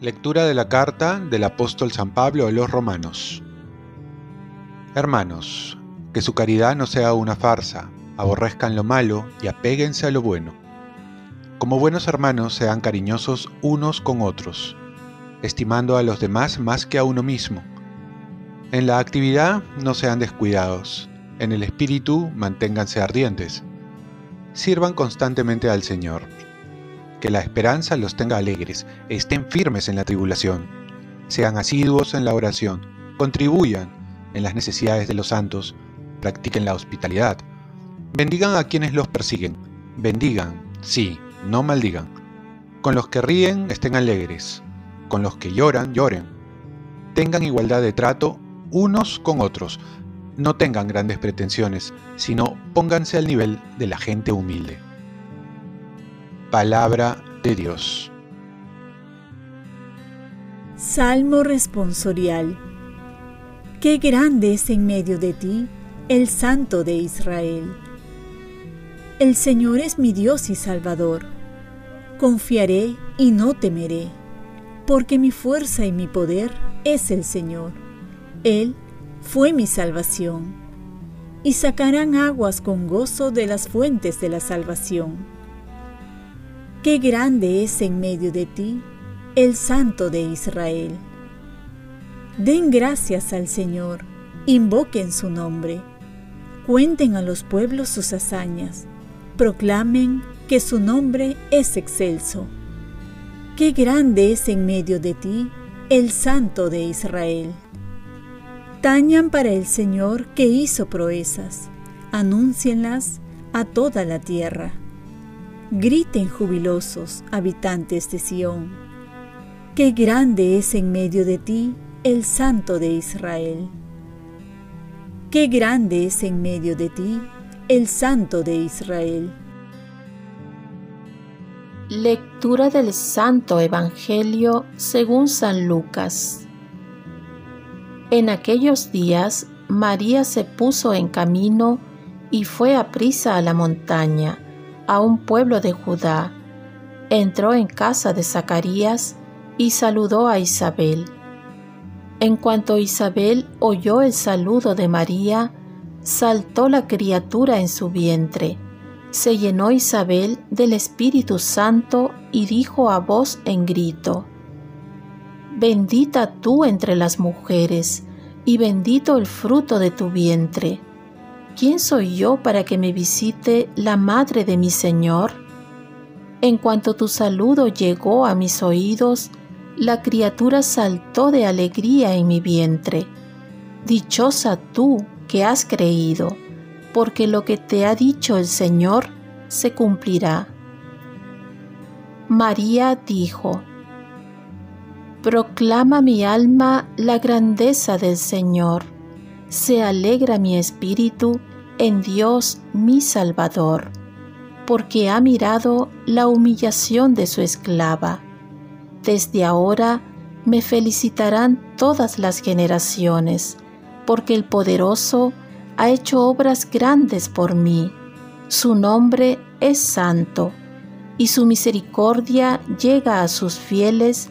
Lectura de la carta del apóstol San Pablo a los romanos. Hermanos, que su caridad no sea una farsa, aborrezcan lo malo y apéguense a lo bueno. Como buenos hermanos sean cariñosos unos con otros, estimando a los demás más que a uno mismo. En la actividad no sean descuidados, en el espíritu manténganse ardientes. Sirvan constantemente al Señor que la esperanza los tenga alegres, estén firmes en la tribulación, sean asiduos en la oración, contribuyan en las necesidades de los santos, practiquen la hospitalidad, bendigan a quienes los persiguen, bendigan, sí, no maldigan. Con los que ríen estén alegres, con los que lloran lloren. Tengan igualdad de trato unos con otros, no tengan grandes pretensiones, sino pónganse al nivel de la gente humilde. Palabra de Dios. Salmo responsorial. Qué grande es en medio de ti el Santo de Israel. El Señor es mi Dios y Salvador. Confiaré y no temeré, porque mi fuerza y mi poder es el Señor. Él fue mi salvación. Y sacarán aguas con gozo de las fuentes de la salvación Qué grande es en medio de ti el Santo de Israel. Den gracias al Señor, invoquen su nombre, cuenten a los pueblos sus hazañas, proclamen que su nombre es excelso. Qué grande es en medio de ti el Santo de Israel. Tañan para el Señor que hizo proezas, anúncienlas a toda la tierra. Griten jubilosos, habitantes de Sión. Qué grande es en medio de ti el Santo de Israel. Qué grande es en medio de ti el Santo de Israel. Lectura del Santo Evangelio según San Lucas. En aquellos días María se puso en camino y fue a prisa a la montaña a un pueblo de Judá, entró en casa de Zacarías y saludó a Isabel. En cuanto Isabel oyó el saludo de María, saltó la criatura en su vientre. Se llenó Isabel del Espíritu Santo y dijo a voz en grito, Bendita tú entre las mujeres, y bendito el fruto de tu vientre. ¿quién soy yo para que me visite la madre de mi Señor? En cuanto tu saludo llegó a mis oídos, la criatura saltó de alegría en mi vientre. Dichosa tú que has creído, porque lo que te ha dicho el Señor se cumplirá. María dijo, Proclama mi alma la grandeza del Señor, se alegra mi espíritu en Dios mi Salvador, porque ha mirado la humillación de su esclava. Desde ahora me felicitarán todas las generaciones, porque el poderoso ha hecho obras grandes por mí. Su nombre es santo, y su misericordia llega a sus fieles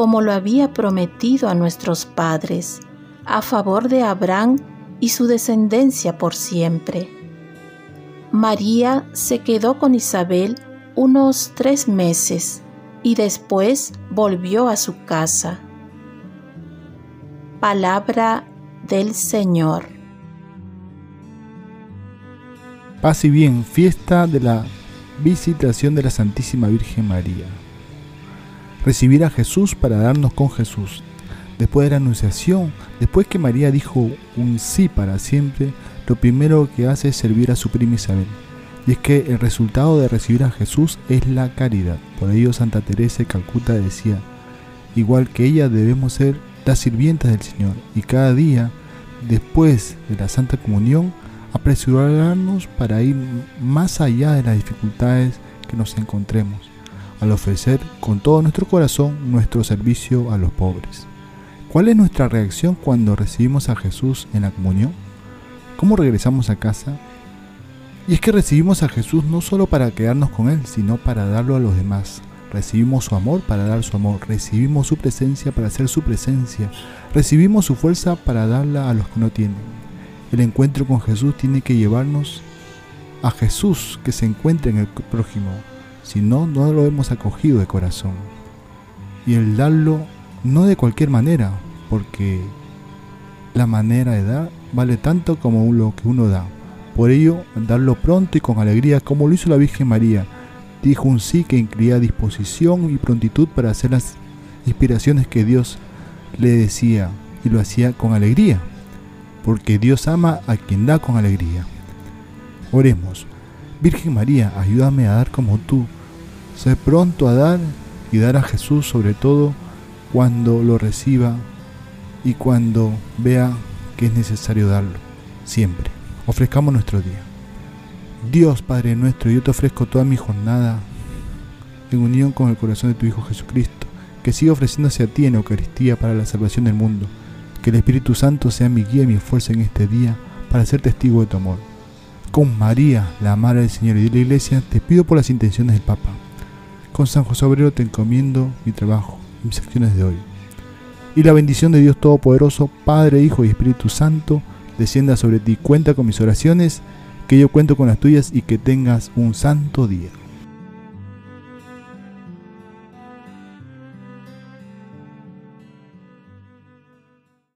como lo había prometido a nuestros padres, a favor de Abraham y su descendencia por siempre. María se quedó con Isabel unos tres meses y después volvió a su casa. Palabra del Señor. Paz bien, fiesta de la visitación de la Santísima Virgen María. Recibir a Jesús para darnos con Jesús. después de la anunciación, después que María dijo un sí para siempre, lo primero que hace es servir a su prima Isabel. Y es que el resultado de recibir a Jesús es la caridad. Por ello Santa Teresa de Calcuta decía, igual que ella debemos ser las sirvientas del Señor y cada día, después de la Santa Comunión, apresurarnos para ir más allá de las dificultades que nos encontremos, al ofrecer con todo nuestro corazón nuestro servicio a los pobres. ¿Cuál es nuestra reacción cuando recibimos a Jesús en la comunión? ¿Cómo regresamos a casa? Y es que recibimos a Jesús no solo para quedarnos con Él, sino para darlo a los demás. Recibimos su amor para dar su amor, recibimos su presencia para hacer su presencia, recibimos su fuerza para darla a los que no tienen. El encuentro con Jesús tiene que llevarnos a Jesús que se encuentra en el prójimo, si no, no lo hemos acogido de corazón. Y el darlo no de cualquier manera, porque la manera de dar vale tanto como lo que uno da. Por ello, darlo pronto y con alegría, como lo hizo la Virgen María. Dijo un sí que incluía disposición y prontitud para hacer las inspiraciones que Dios le decía y lo hacía con alegría, porque Dios ama a quien da con alegría. Oremos. Virgen María, ayúdame a dar como tú. Sé pronto a dar y dar a Jesús sobre todo cuando lo reciba y cuando vea que es necesario darlo, siempre. Ofrezcamos nuestro día. Dios Padre nuestro, yo te ofrezco toda mi jornada en unión con el corazón de tu Hijo Jesucristo, que siga ofreciéndose a ti en Eucaristía para la salvación del mundo. Que el Espíritu Santo sea mi guía y mi fuerza en este día para ser testigo de tu amor. Con María, la Madre del Señor y de la Iglesia, te pido por las intenciones del Papa. Con San José te encomiendo mi trabajo y mis acciones de hoy. Y la bendición de Dios Todopoderoso, Padre, Hijo y Espíritu Santo, descienda sobre ti. Cuenta con mis oraciones, que yo cuento con las tuyas y que tengas un santo día.